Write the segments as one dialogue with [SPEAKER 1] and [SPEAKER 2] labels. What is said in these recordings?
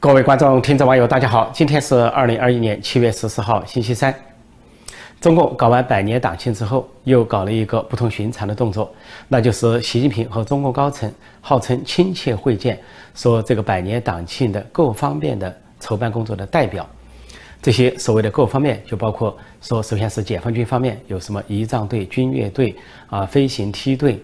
[SPEAKER 1] 各位观众、听众、网友，大家好！今天是二零二一年七月十四号，星期三。中共搞完百年党庆之后，又搞了一个不同寻常的动作，那就是习近平和中共高层号称亲切会见，说这个百年党庆的各方面的筹办工作的代表。这些所谓的各方面，就包括说，首先是解放军方面有什么仪仗队、军乐队啊、飞行梯队，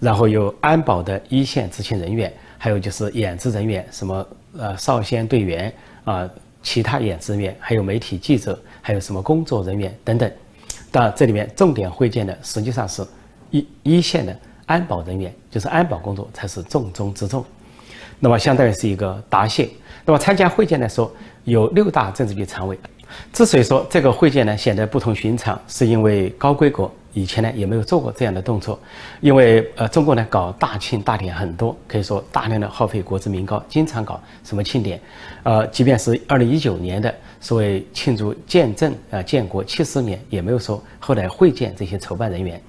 [SPEAKER 1] 然后有安保的一线执勤人员，还有就是演职人员，什么。呃，少先队员啊，其他演职员，还有媒体记者，还有什么工作人员等等。当然，这里面重点会见的实际上是一一线的安保人员，就是安保工作才是重中之重。那么，相当于是一个答谢。那么，参加会见的时候，有六大政治局常委。之所以说这个会见呢显得不同寻常，是因为高规格。以前呢也没有做过这样的动作，因为呃中国呢搞大庆大典很多，可以说大量的耗费国之民膏，经常搞什么庆典，呃，即便是二零一九年的所谓庆祝建政啊建国七十年，也没有说后来会见这些筹办人员。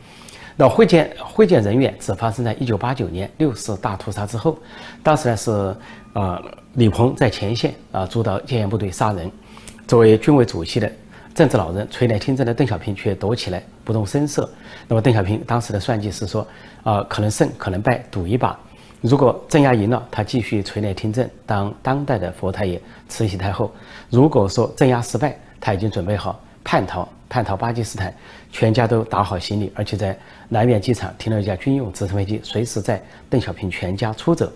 [SPEAKER 1] 那会见会见人员只发生在一九八九年六四大屠杀之后，当时呢是呃李鹏在前线啊主导戒严部队杀人，作为军委主席的。政治老人垂帘听政的邓小平却躲起来不动声色。那么邓小平当时的算计是说，啊，可能胜可能败，赌一把。如果镇压赢了，他继续垂帘听政，当当代的佛太爷、慈禧太后；如果说镇压失败，他已经准备好叛逃，叛逃巴基斯坦，全家都打好行李，而且在南苑机场停了一架军用直升飞机，随时在邓小平全家出走。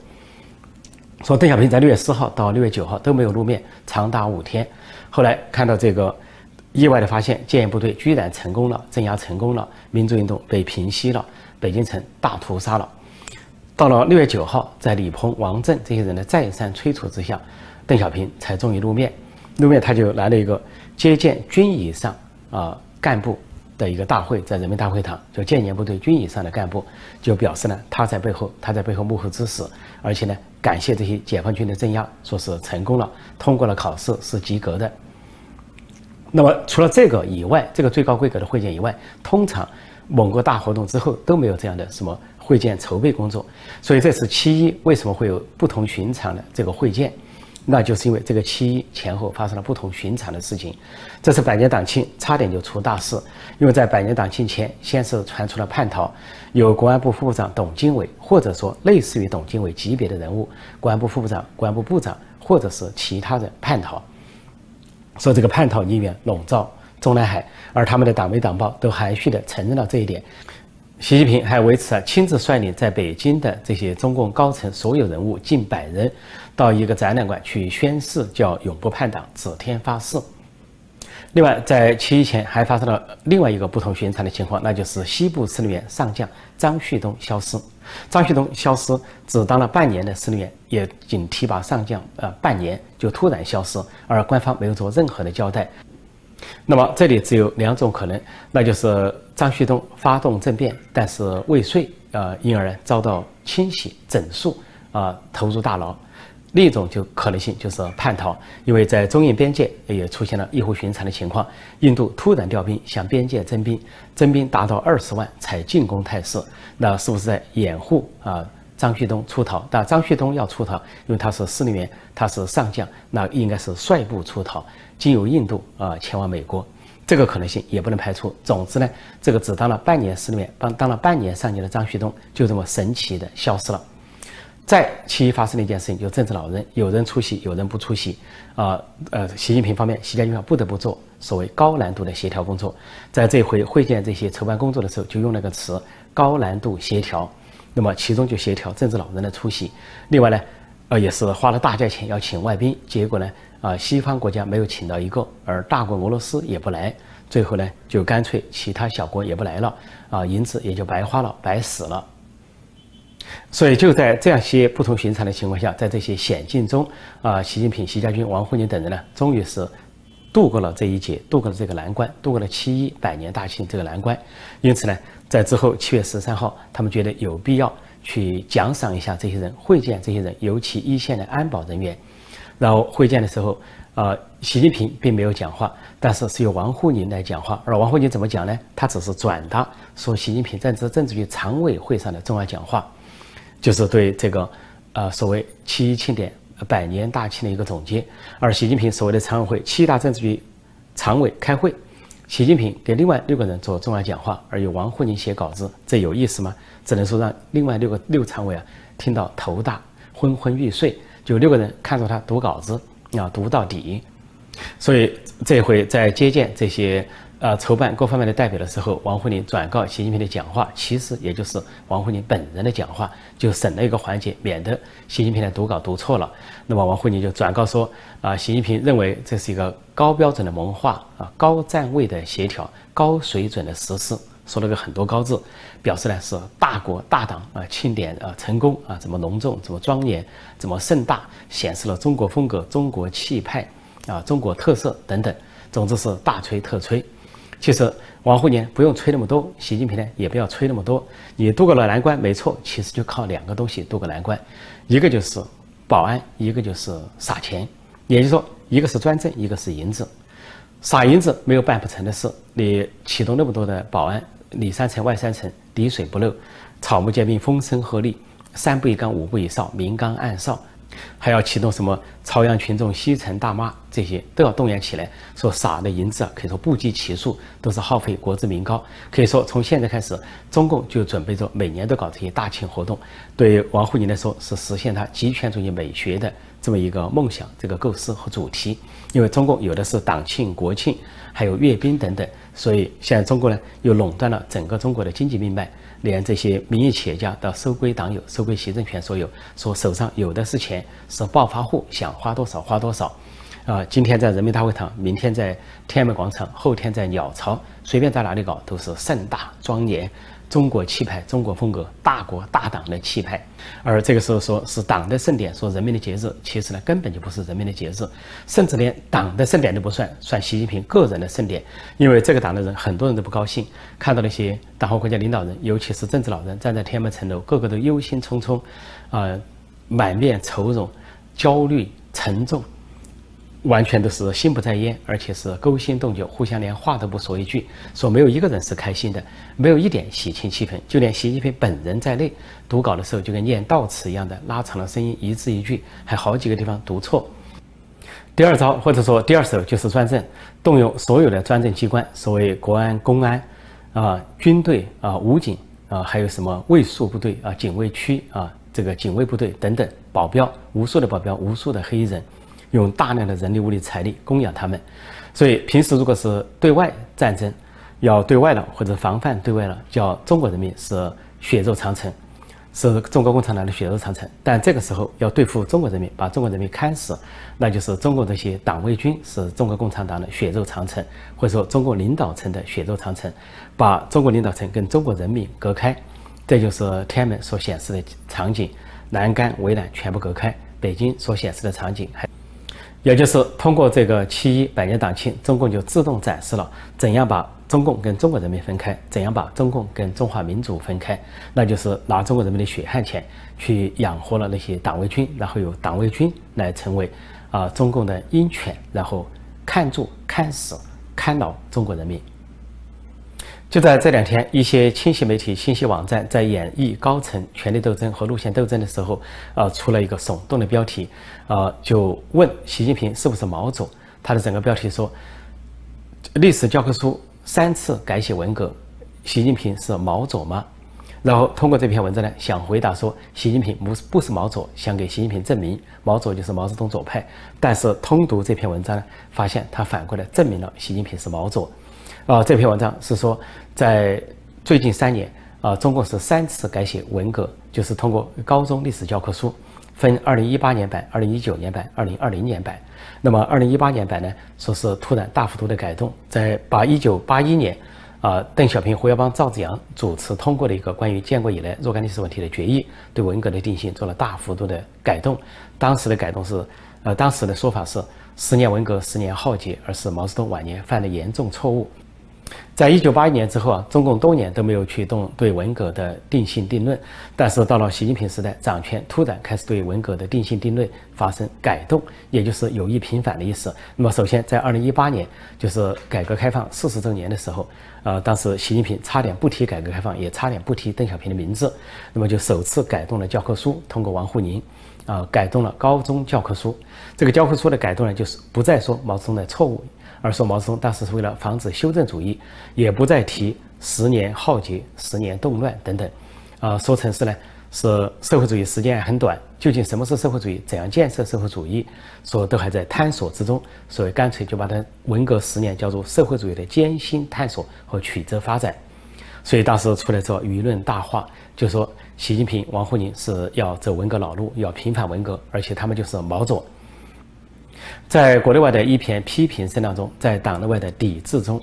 [SPEAKER 1] 说邓小平在六月四号到六月九号都没有露面，长达五天。后来看到这个。意外的发现，建业部队居然成功了，镇压成功了，民主运动被平息了，北京城大屠杀了。到了六月九号，在李鹏、王震这些人的再三催促之下，邓小平才终于露面。露面，他就来了一个接见军以上啊干部的一个大会，在人民大会堂，就建言部队军以上的干部就表示呢，他在背后，他在背后幕后支持，而且呢，感谢这些解放军的镇压，说是成功了，通过了考试，是及格的。那么除了这个以外，这个最高规格的会见以外，通常某个大活动之后都没有这样的什么会见筹备工作。所以这次七一为什么会有不同寻常的这个会见？那就是因为这个七一前后发生了不同寻常的事情。这次百年党庆差点就出大事，因为在百年党庆前，先是传出了叛逃，有国安部副部长董经纬，或者说类似于董经纬级别的人物，国安部副部长、国安部部长，或者是其他人叛逃。说这个叛逃人员笼罩中南海，而他们的党媒党报都含蓄地承认了这一点。习近平还为此啊亲自率领在北京的这些中共高层所有人物近百人，到一个展览馆去宣誓，叫永不叛党，指天发誓。另外，在七一前还发生了另外一个不同寻常的情况，那就是西部司令员上将张旭东消失。张旭东消失，只当了半年的司令员，也仅提拔上将，呃，半年就突然消失，而官方没有做任何的交代。那么这里只有两种可能，那就是张旭东发动政变，但是未遂，呃，因而遭到清洗整肃，啊，投入大牢。另一种就可能性就是叛逃，因为在中印边界也出现了异乎寻常的情况，印度突然调兵向边界增兵，增兵达到二十万才进攻态势，那是不是在掩护啊张旭东出逃？但张旭东要出逃，因为他是司令员，他是上将，那应该是率部出逃，经由印度啊前往美国，这个可能性也不能排除。总之呢，这个只当了半年司令员，当当了半年上将的张旭东就这么神奇的消失了。在七一发生的一件事情，就政治老人有人出席，有人不出席，啊，呃，习近平方面，习近平方不得不做所谓高难度的协调工作。在这回会见这些筹办工作的时候，就用了个词“高难度协调”。那么其中就协调政治老人的出席，另外呢，呃，也是花了大价钱要请外宾，结果呢，啊，西方国家没有请到一个，而大国俄罗斯也不来，最后呢，就干脆其他小国也不来了，啊，银子也就白花了，白死了。所以就在这样些不同寻常的情况下，在这些险境中，啊，习近平、习家军、王沪宁等人呢，终于是度过了这一劫，度过了这个难关，度过了七一百年大庆这个难关。因此呢，在之后七月十三号，他们觉得有必要去奖赏一下这些人，会见这些人，尤其一线的安保人员。然后会见的时候，啊，习近平并没有讲话，但是是由王沪宁来讲话。而王沪宁怎么讲呢？他只是转达说习近平在这政治局常委会上的重要讲话。就是对这个，呃，所谓七一庆典百年大庆的一个总结。而习近平所谓的常委会七大政治局常委开会，习近平给另外六个人做重要讲话，而有王沪宁写稿子，这有意思吗？只能说让另外六个六常委啊听到头大，昏昏欲睡。就六个人看着他读稿子要，读到底。所以这回在接见这些。呃，筹办各方面的代表的时候，王沪宁转告习近平的讲话，其实也就是王沪宁本人的讲话，就省了一个环节，免得习近平的读稿读错了。那么王沪宁就转告说，啊，习近平认为这是一个高标准的文化啊，高站位的协调，高水准的实施，说了个很多高字，表示呢是大国大党啊，庆典啊成功啊，怎么隆重，怎么庄严，怎么盛大，显示了中国风格、中国气派啊，中国特色等等，总之是大吹特吹。其实王沪宁不用吹那么多，习近平呢也不要吹那么多。你渡过了难关，没错，其实就靠两个东西渡过难关，一个就是保安，一个就是撒钱。也就是说，一个是专政，一个是银子。撒银子没有办不成的事。你启动那么多的保安，里三层外三层，滴水不漏，草木皆兵，风声鹤唳，三步一岗，五步一哨，明岗暗哨。还要启动什么朝阳群众、西城大妈这些都要动员起来，说撒的银子啊，可以说不计其数，都是耗费国之民膏。可以说从现在开始，中共就准备着每年都搞这些大庆活动。对王沪宁来说，是实现他极权主义美学的这么一个梦想、这个构思和主题。因为中共有的是党庆、国庆，还有阅兵等等，所以现在中国呢又垄断了整个中国的经济命脉。连这些民营企业家都收归党有，收归行政权所有，说手上有的是钱，是暴发户，想花多少花多少。啊，今天在人民大会堂，明天在天安门广场，后天在鸟巢，随便在哪里搞都是盛大庄严。中国气派，中国风格，大国大党的气派。而这个时候说是党的盛典，说人民的节日，其实呢根本就不是人民的节日，甚至连党的盛典都不算，算习近平个人的盛典。因为这个党的人很多人都不高兴，看到那些党和国家领导人，尤其是政治老人站在天安门城楼，个个都忧心忡忡，啊，满面愁容，焦虑沉重。完全都是心不在焉，而且是勾心斗角，互相连话都不说一句，说没有一个人是开心的，没有一点喜庆气氛，就连习近平本人在内，读稿的时候就跟念悼词一样的，拉长了声音，一字一句，还好几个地方读错。第二招或者说第二手就是专政，动用所有的专政机关，所谓国安、公安，啊，军队啊，武警啊，还有什么卫戍部队啊，警卫区啊，这个警卫部队等等，保镖，无数的保镖，无数的黑衣人。用大量的人力、物力、财力供养他们，所以平时如果是对外战争，要对外了或者防范对外了，叫中国人民是血肉长城，是中国共产党的血肉长城。但这个时候要对付中国人民，把中国人民看死，那就是中国这些党卫军是中国共产党的血肉长城，或者说中国领导层的血肉长城，把中国领导层跟中国人民隔开，这就是天安门所显示的场景，栏杆围栏全部隔开，北京所显示的场景还。也就是通过这个七一百年党庆，中共就自动展示了怎样把中共跟中国人民分开，怎样把中共跟中华民族分开，那就是拿中国人民的血汗钱去养活了那些党卫军，然后由党卫军来成为啊中共的鹰犬，然后看住、看死、看牢中国人民。就在这两天，一些清晰媒体、信息网站在演绎高层权力斗争和路线斗争的时候，呃，出了一个耸动的标题，呃，就问习近平是不是毛左？他的整个标题说：“历史教科书三次改写文革，习近平是毛左吗？”然后通过这篇文章呢，想回答说习近平不是不是毛左，想给习近平证明毛左就是毛泽东左派。但是通读这篇文章呢，发现他反过来证明了习近平是毛左。啊，这篇文章是说，在最近三年啊，中共是三次改写文革，就是通过高中历史教科书，分二零一八年版、二零一九年版、二零二零年版。那么二零一八年版呢，说是突然大幅度的改动，在把一九八一年啊，邓小平、胡耀邦、赵紫阳主持通过的一个关于建国以来若干历史问题的决议，对文革的定性做了大幅度的改动。当时的改动是，呃，当时的说法是十年文革，十年浩劫，而是毛泽东晚年犯的严重错误。在一九八一年之后啊，中共多年都没有驱动对文革的定性定论，但是到了习近平时代掌权，突然开始对文革的定性定论发生改动，也就是有意平反的意思。那么，首先在二零一八年，就是改革开放四十周年的时候，呃，当时习近平差点不提改革开放，也差点不提邓小平的名字，那么就首次改动了教科书，通过王沪宁，啊，改动了高中教科书。这个教科书的改动呢，就是不再说毛泽东的错误。而说毛泽东当时是为了防止修正主义，也不再提十年浩劫、十年动乱等等，啊，说成是呢是社会主义时间很短，究竟什么是社会主义，怎样建设社会主义，说都还在探索之中，所以干脆就把它文革十年叫做社会主义的艰辛探索和曲折发展。所以当时出来之后，舆论大化，就说习近平、王沪宁是要走文革老路，要平反文革，而且他们就是毛左。在国内外的一片批评声当中，在党内外的抵制中，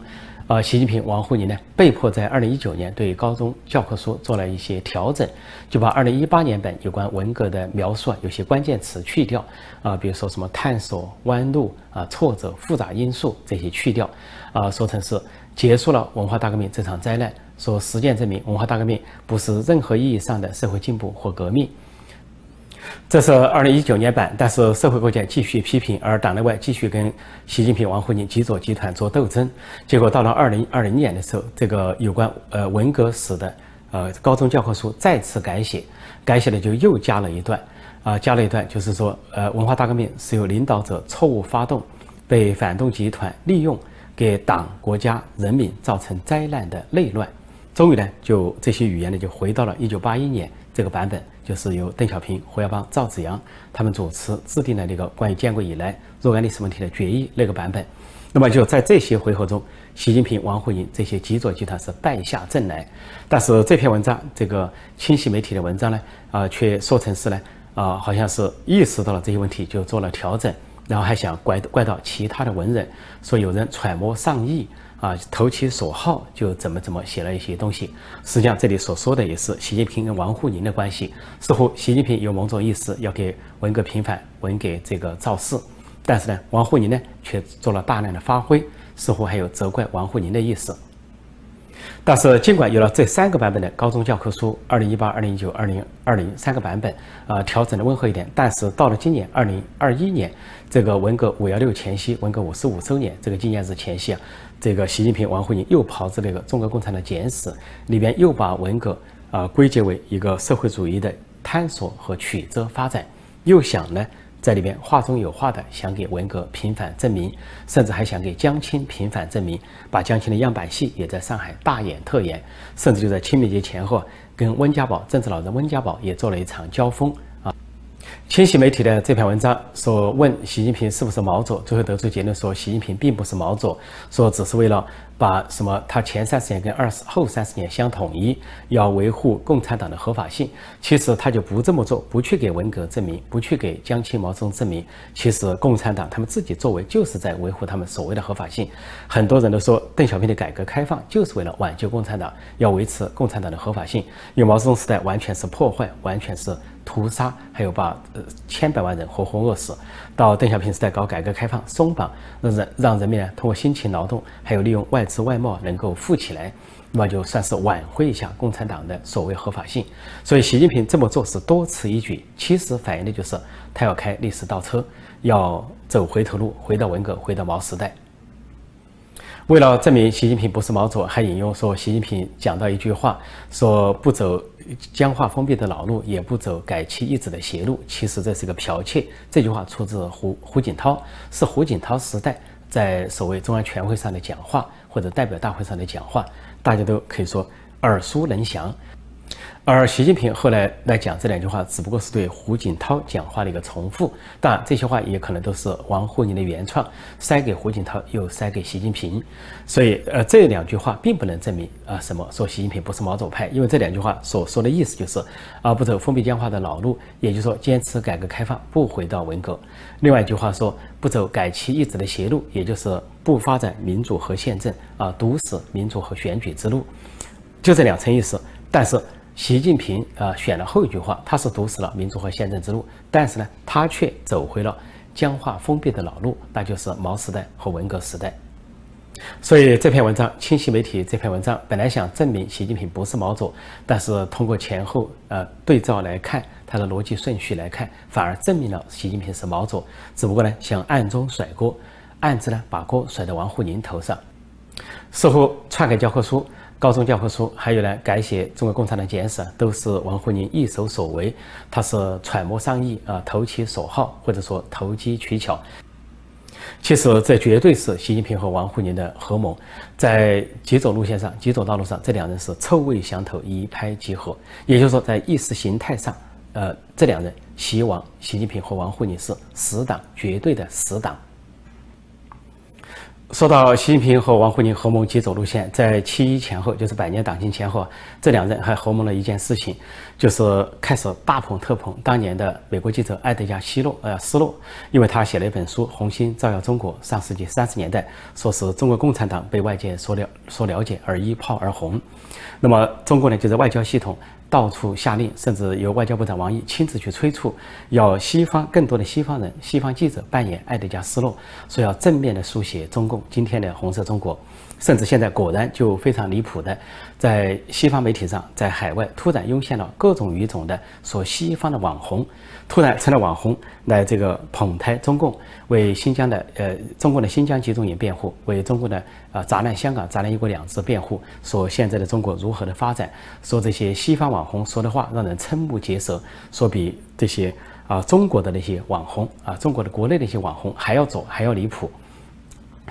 [SPEAKER 1] 呃，习近平、王沪宁呢，被迫在二零一九年对高中教科书做了一些调整，就把二零一八年本有关文革的描述啊，有些关键词去掉啊，比如说什么探索、弯路啊、挫折、复杂因素这些去掉，啊，说成是结束了文化大革命这场灾难，说实践证明文化大革命不是任何意义上的社会进步或革命。这是二零一九年版，但是社会各界继续批评，而党内外继续跟习近平、王沪宁极左集团做斗争。结果到了二零二零年的时候，这个有关呃文革史的呃高中教科书再次改写，改写的就又加了一段，啊，加了一段，就是说呃文化大革命是由领导者错误发动，被反动集团利用，给党、国家、人民造成灾难的内乱。终于呢，就这些语言呢，就回到了一九八一年这个版本。就是由邓小平、胡耀邦、赵紫阳他们主持制定的那个关于建国以来若干历史问题的决议那个版本。那么就在这些回合中，习近平、王沪宁这些极左集团是败下阵来。但是这篇文章，这个清晰媒体的文章呢，啊，却说成是呢，啊，好像是意识到了这些问题就做了调整，然后还想怪怪到其他的文人，说有人揣摩上意。啊，投其所好，就怎么怎么写了一些东西。实际上，这里所说的也是习近平跟王沪宁的关系。似乎习近平有某种意思，要给文革平反、文革这个造势，但是呢，王沪宁呢却做了大量的发挥，似乎还有责怪王沪宁的意思。但是，尽管有了这三个版本的高中教科书，二零一八、二零一九、二零二零三个版本，啊，调整的温和一点，但是到了今年二零二一年，这个文革五幺六前夕，文革五十五周年这个纪念日前夕啊，这个习近平、王沪宁又炮制那个《中国共产党简史》，里边又把文革啊归结为一个社会主义的探索和曲折发展，又想呢。在里边话中有话的想给文革平反证明，甚至还想给江青平反证明，把江青的样板戏也在上海大演特演，甚至就在清明节前后跟温家宝政治老人温家宝也做了一场交锋。清晰媒体的这篇文章说，问习近平是不是毛左，最后得出结论说，习近平并不是毛左，说只是为了把什么他前三十年跟二十后三十年相统一，要维护共产党的合法性。其实他就不这么做，不去给文革证明，不去给江青毛泽东证明。其实共产党他们自己作为就是在维护他们所谓的合法性。很多人都说，邓小平的改革开放就是为了挽救共产党，要维持共产党的合法性。因为毛泽东时代完全是破坏，完全是。屠杀，还有把呃千百万人活活饿死。到邓小平时代搞改革开放，松绑，让人让人民呢通过辛勤劳动，还有利用外资外贸能够富起来，那么就算是挽回一下共产党的所谓合法性。所以习近平这么做是多此一举，其实反映的就是他要开历史倒车，要走回头路，回到文革，回到毛时代。为了证明习近平不是毛左，还引用说习近平讲到一句话，说不走僵化封闭的老路，也不走改旗易帜的邪路。其实这是个剽窃。这句话出自胡胡锦涛，是胡锦涛时代在所谓中央全会上的讲话，或者代表大会上的讲话，大家都可以说耳熟能详。而习近平后来来讲这两句话，只不过是对胡锦涛讲话的一个重复。当然，这些话也可能都是王沪宁的原创，塞给胡锦涛，又塞给习近平。所以，呃，这两句话并不能证明啊什么，说习近平不是毛左派，因为这两句话所说的意思就是，啊，不走封闭僵化的老路，也就是说，坚持改革开放，不回到文革。另外一句话说，不走改旗易帜的邪路，也就是不发展民主和宪政，啊，堵死民主和选举之路。就这两层意思，但是。习近平啊选了后一句话，他是堵死了民主和宪政之路，但是呢，他却走回了僵化封闭的老路，那就是毛时代和文革时代。所以这篇文章，清晰媒体这篇文章本来想证明习近平不是毛左，但是通过前后呃对照来看，他的逻辑顺序来看，反而证明了习近平是毛左。只不过呢，想暗中甩锅，暗自呢把锅甩到王沪宁头上。似乎篡改教科书、高中教科书，还有呢改写中国共产党简史，都是王沪宁一手所为。他是揣摩上意啊，投其所好，或者说投机取巧。其实这绝对是习近平和王沪宁的合谋，在几种路线上、几种道路上，这两人是臭味相投，一拍即合。也就是说，在意识形态上，呃，这两人，习王、习近平和王沪宁是死党，绝对的死党。说到习近平和王沪宁合谋接走路线，在七一前后，就是百年党庆前后，这两人还合谋了一件事情，就是开始大捧特捧当年的美国记者埃德加·希洛，呃，斯洛，因为他写了一本书《红星照耀中国》，上世纪三十年代，说是中国共产党被外界所了所了解而一炮而红，那么中国呢，就是外交系统。到处下令，甚至由外交部长王毅亲自去催促，要西方更多的西方人、西方记者扮演爱德加·斯洛，说要正面的书写中共今天的红色中国。甚至现在果然就非常离谱的，在西方媒体上，在海外突然涌现了各种语种的说西方的网红，突然成了网红来这个捧台中共，为新疆的呃中共的新疆集中营辩护，为中国的啊砸烂香港、砸烂一国两制辩护，说现在的中国如何的发展，说这些西方网红说的话让人瞠目结舌，说比这些啊中国的那些网红啊中国的国内的一些网红还要左还要离谱。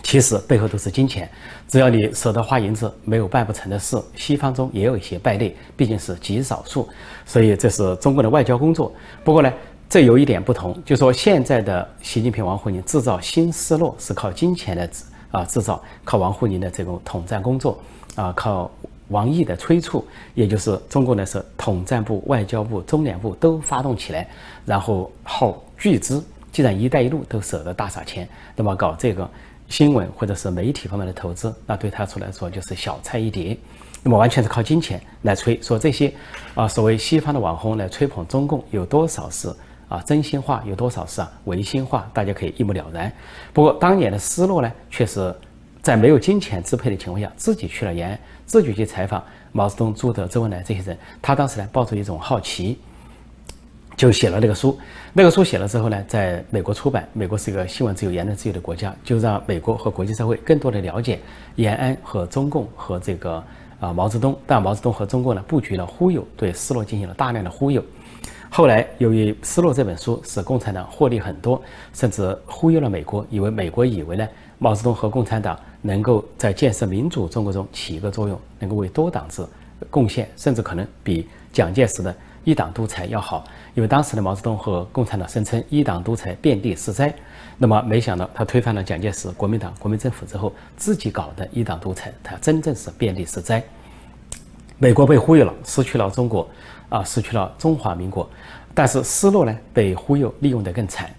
[SPEAKER 1] 其实背后都是金钱，只要你舍得花银子，没有办不成的事。西方中也有一些败类，毕竟是极少数，所以这是中国的外交工作。不过呢，这有一点不同，就说现在的习近平、王沪宁制造新失落是靠金钱来啊制造，靠王沪宁的这种统战工作啊，靠王毅的催促，也就是中国呢是统战部、外交部、中联部都发动起来，然后耗巨资。既然“一带一路”都舍得大撒钱，那么搞这个。新闻或者是媒体方面的投资，那对他出来说就是小菜一碟，那么完全是靠金钱来吹，说这些啊所谓西方的网红来吹捧中共有多少是啊真心话，有多少是啊违心话，大家可以一目了然。不过当年的失落呢，却是在没有金钱支配的情况下，自己去了延安，自己去采访毛泽东、朱德、周恩来这些人，他当时呢抱着一种好奇。就写了那个书，那个书写了之后呢，在美国出版。美国是一个新闻自由、言论自由的国家，就让美国和国际社会更多的了解延安和中共和这个啊毛泽东。但毛泽东和中共呢，布局了忽悠，对斯诺进行了大量的忽悠。后来由于斯诺这本书使共产党获利很多，甚至忽悠了美国，以为美国以为呢毛泽东和共产党能够在建设民主中国中起一个作用，能够为多党制贡献，甚至可能比蒋介石的。一党独裁要好，因为当时的毛泽东和共产党声称一党独裁遍地是灾，那么没想到他推翻了蒋介石国民党国民政府之后，自己搞的一党独裁，他真正是遍地是灾。美国被忽悠了，失去了中国，啊，失去了中华民国。但是斯诺呢，被忽悠利用的更惨，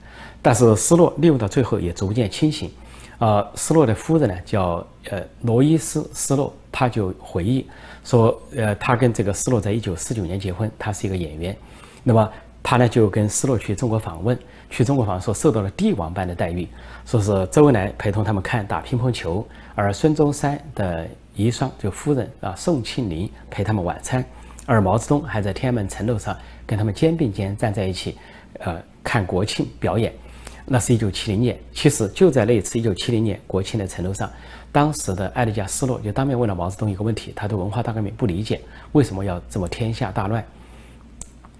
[SPEAKER 1] 但是斯诺利用到最后也逐渐清醒。啊，斯诺的夫人呢叫呃罗伊斯·斯诺，他就回忆说，呃，他跟这个斯诺在一九四九年结婚，他是一个演员，那么他呢就跟斯诺去中国访问，去中国访问说受到了帝王般的待遇，说是周恩来陪同他们看打乒乓球，而孙中山的遗孀就夫人啊宋庆龄陪他们晚餐，而毛泽东还在天安门城楼上跟他们肩并肩站在一起，呃，看国庆表演。那是一九七零年，其实就在那一次一九七零年国庆的城楼上，当时的埃德加·斯洛就当面问了毛泽东一个问题：他对文化大革命不理解，为什么要这么天下大乱？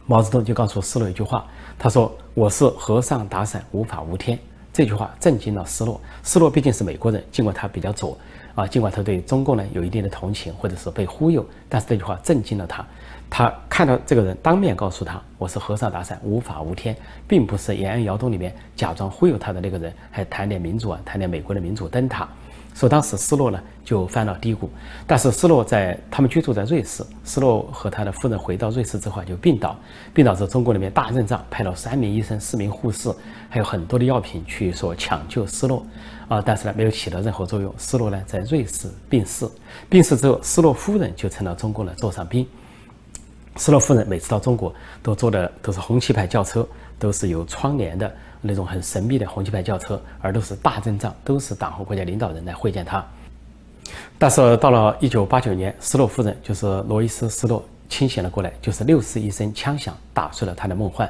[SPEAKER 1] 毛泽东就告诉斯洛一句话，他说：“我是和尚打伞，无法无天。”这句话震惊了斯诺。斯诺毕竟是美国人，尽管他比较左啊，尽管他对中共呢有一定的同情，或者是被忽悠，但是这句话震惊了他。他看到这个人当面告诉他：“我是和尚打伞，无法无天，并不是延安窑洞里面假装忽悠他的那个人，还谈点民主啊，谈点美国的民主灯塔。”说当时斯诺呢就翻了低谷，但是斯诺在他们居住在瑞士，斯诺和他的夫人回到瑞士之后就病倒，病倒之后中国那边大阵仗，派了三名医生、四名护士，还有很多的药品去说抢救斯诺，啊，但是呢没有起到任何作用，斯诺呢在瑞士病逝，病逝之后，斯诺夫人就成了中国的座上宾。斯诺夫人每次到中国都坐的都是红旗牌轿车，都是有窗帘的那种很神秘的红旗牌轿车，而都是大阵仗，都是党和国家领导人来会见他。但是到了一九八九年，斯洛夫人就是罗伊斯·斯洛清醒了过来，就是六次一声枪响打碎了他的梦幻。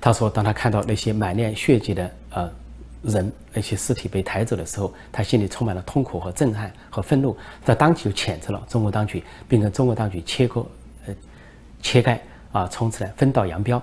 [SPEAKER 1] 他说，当他看到那些满脸血迹的呃人，那些尸体被抬走的时候，他心里充满了痛苦和震撼和愤怒，在当即就谴责了中国当局，并跟中国当局切割呃切开啊，从此呢分道扬镳。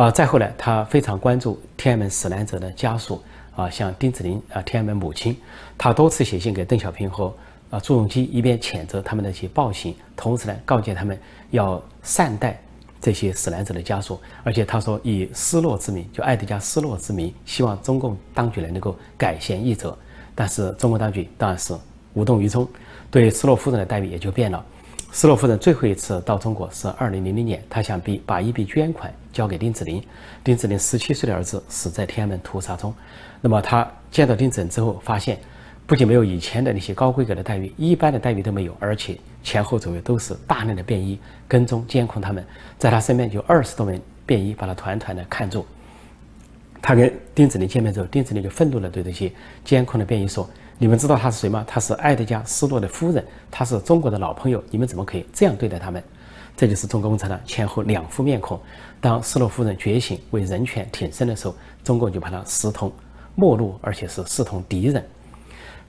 [SPEAKER 1] 啊，再后来，他非常关注天安门死难者的家属啊，像丁子霖啊，天安门母亲，他多次写信给邓小平和。啊，朱镕基一边谴责他们那些暴行，同时呢告诫他们要善待这些死难者的家属，而且他说以失落之名，就爱德加失落之名，希望中共当局呢能够改弦易辙。但是中国当局当然是无动于衷，对斯洛夫人的待遇也就变了。斯洛夫人最后一次到中国是二零零零年，她想必把一笔捐款交给丁子霖，丁子霖十七岁的儿子死在天安门屠杀中，那么他见到丁子霖之后发现。不仅没有以前的那些高规格的待遇，一般的待遇都没有，而且前后左右都是大量的便衣跟踪监控他们，在他身边就二十多名便衣把他团团的看住。他跟丁子霖见面之后，丁子霖就愤怒地对这些监控的便衣说：“你们知道他是谁吗？他是爱德加·斯洛的夫人，他是中国的老朋友，你们怎么可以这样对待他们？”这就是中国共产党前后两副面孔。当斯洛夫人觉醒为人权挺身的时候，中共就把他视同陌路，而且是视同敌人。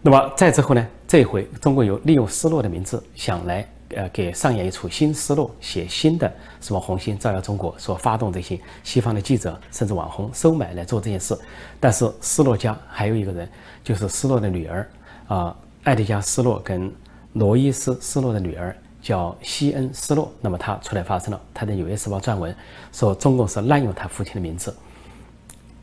[SPEAKER 1] 那么再之后呢？这回，中国有利用斯诺的名字，想来呃给上演一出新思路，写新的什么红星照耀中国，说发动这些西方的记者甚至网红收买来做这件事。但是失落家还有一个人，就是失落的女儿啊，艾迪加·失落跟罗伊斯·失落的女儿叫西恩·失落。那么他出来发声了，他在《纽约时报》撰文说，中共是滥用他父亲的名字。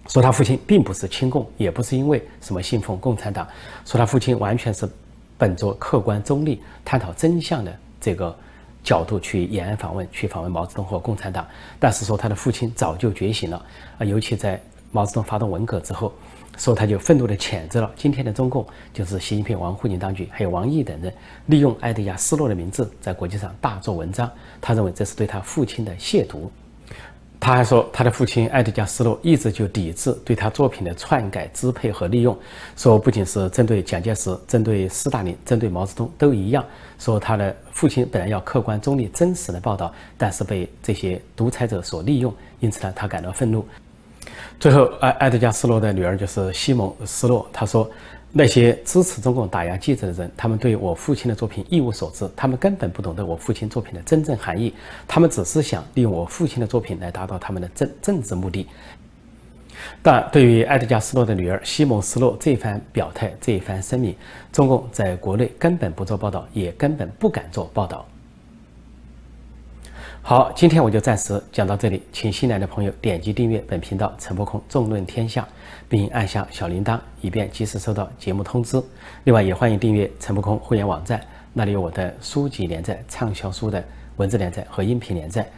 [SPEAKER 1] 说他父亲并不是亲共，也不是因为什么信奉共产党。说他父亲完全是本着客观中立、探讨真相的这个角度去延安访问，去访问毛泽东和共产党。但是说他的父亲早就觉醒了啊，尤其在毛泽东发动文革之后，说他就愤怒地谴责了今天的中共，就是习近平、王沪宁当局还有王毅等人利用埃德加·斯洛的名字在国际上大做文章。他认为这是对他父亲的亵渎。他还说，他的父亲埃德加·斯洛一直就抵制对他作品的篡改、支配和利用，说不仅是针对蒋介石、针对斯大林、针对毛泽东都一样。说他的父亲本来要客观、中立、真实的报道，但是被这些独裁者所利用，因此呢，他感到愤怒。最后，埃埃德加·斯洛的女儿就是西蒙·斯洛，他说。那些支持中共打压记者的人，他们对我父亲的作品一无所知，他们根本不懂得我父亲作品的真正含义，他们只是想利用我父亲的作品来达到他们的政政治目的。但对于埃德加·斯诺的女儿西蒙·斯诺这番表态、这一番声明，中共在国内根本不做报道，也根本不敢做报道。好，今天我就暂时讲到这里，请新来的朋友点击订阅本频道“陈伯空纵论天下”，并按下小铃铛，以便及时收到节目通知。另外，也欢迎订阅陈伯空会员网站，那里有我的书籍连载、畅销书的文字连载和音频连载。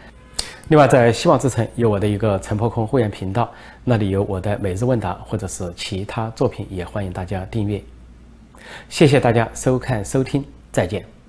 [SPEAKER 1] 另外，在希望之城有我的一个陈伯空会员频道，那里有我的每日问答或者是其他作品，也欢迎大家订阅。谢谢大家收看收听，再见。